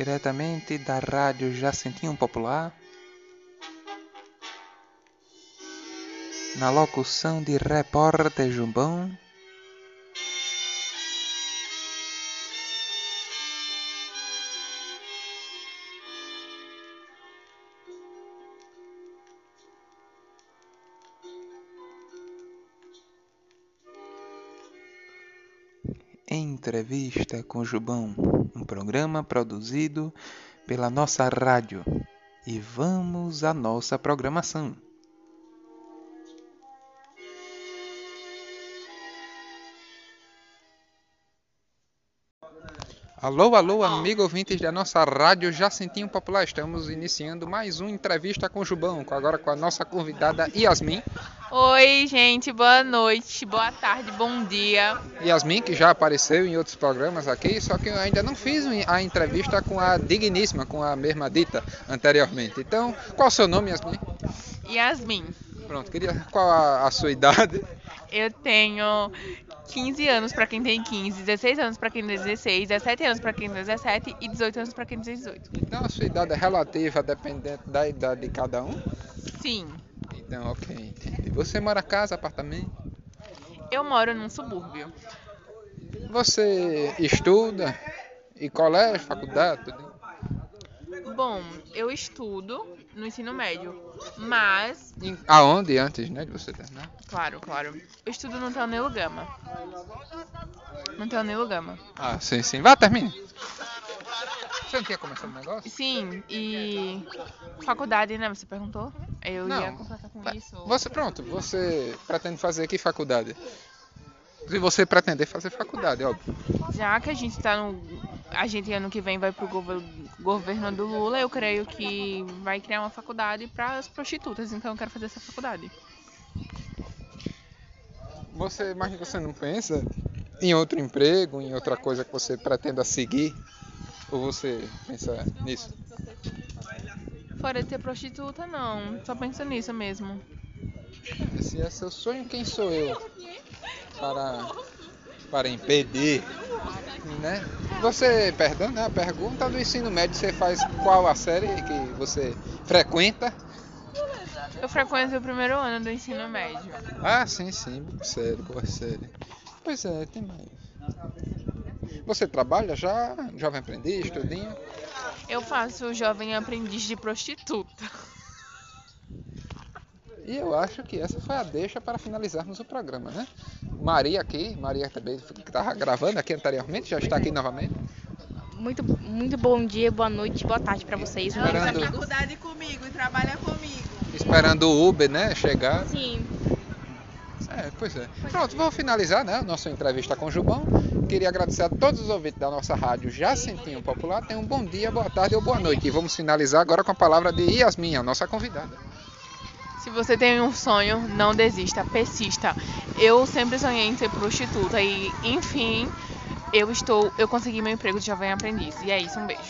diretamente da Rádio Jacentinho Popular, na locução de repórter Jumbão. Entrevista com Jubão, um programa produzido pela nossa rádio. E vamos à nossa programação. Alô, alô, amigo ouvintes da nossa rádio Jacentinho Popular. Estamos iniciando mais uma entrevista com Jubão, agora com a nossa convidada Yasmin. Oi, gente, boa noite, boa tarde, bom dia. Yasmin, que já apareceu em outros programas aqui, só que eu ainda não fiz a entrevista com a digníssima, com a mesma dita anteriormente. Então, qual o seu nome, Yasmin? Yasmin. Pronto, queria qual a, a sua idade? Eu tenho 15 anos para quem tem 15, 16 anos para quem tem 16, 17 anos para quem tem 17 e 18 anos para quem tem 18. Então a sua idade é relativa dependente da idade de cada um? Sim. Então, ok, entendi. Você mora casa, apartamento? Eu moro num subúrbio. Você estuda? E colégio, faculdade, tudo? Bom, eu estudo no ensino médio, mas... Em, aonde antes, né, de você terminar? Claro, claro. Eu estudo no Teonelo Gama. No Teonelo Gama. Ah, sim, sim. Vá, termine. Não tinha começado o negócio? Sim, e faculdade, né? Você perguntou? Eu não, ia completar com isso. Você, pronto, você pretende fazer que faculdade? Se você pretender fazer faculdade, óbvio. Já que a gente tá no. A gente ano que vem vai pro governo do Lula, eu creio que vai criar uma faculdade para as prostitutas, então eu quero fazer essa faculdade. Você, mas você não pensa em outro emprego, em outra coisa que você pretenda seguir? Ou você pensa nisso? Fora de ter prostituta, não. Só pensa nisso mesmo. Se é seu sonho, quem sou eu? Para, para impedir, né? Você, perdão, né? A pergunta do ensino médio, você faz qual a série que você frequenta? Eu frequento o primeiro ano do ensino médio. Ah, sim, sim. Sério, boa série. Pois é, tem mais. Você trabalha já? Jovem aprendiz, estudinho? Eu faço jovem aprendiz de prostituta. E eu acho que essa foi a deixa para finalizarmos o programa, né? Maria aqui, Maria também que estava gravando aqui anteriormente, já está aqui novamente. Muito, muito bom dia, boa noite, boa tarde para vocês. Esperando... Ela faculdade comigo e trabalha comigo. Esperando o Uber, né, chegar. Sim. É, pois é. Pronto, vou finalizar né, a nossa entrevista com o Jubão. Queria agradecer a todos os ouvintes da nossa rádio Jacentinho Popular. Tenham um bom dia, boa tarde ou boa noite. E vamos finalizar agora com a palavra de Yasmin, a nossa convidada. Se você tem um sonho, não desista, persista. Eu sempre sonhei em ser prostituta e, enfim, eu estou, eu consegui meu emprego de jovem aprendiz. E é isso, um beijo.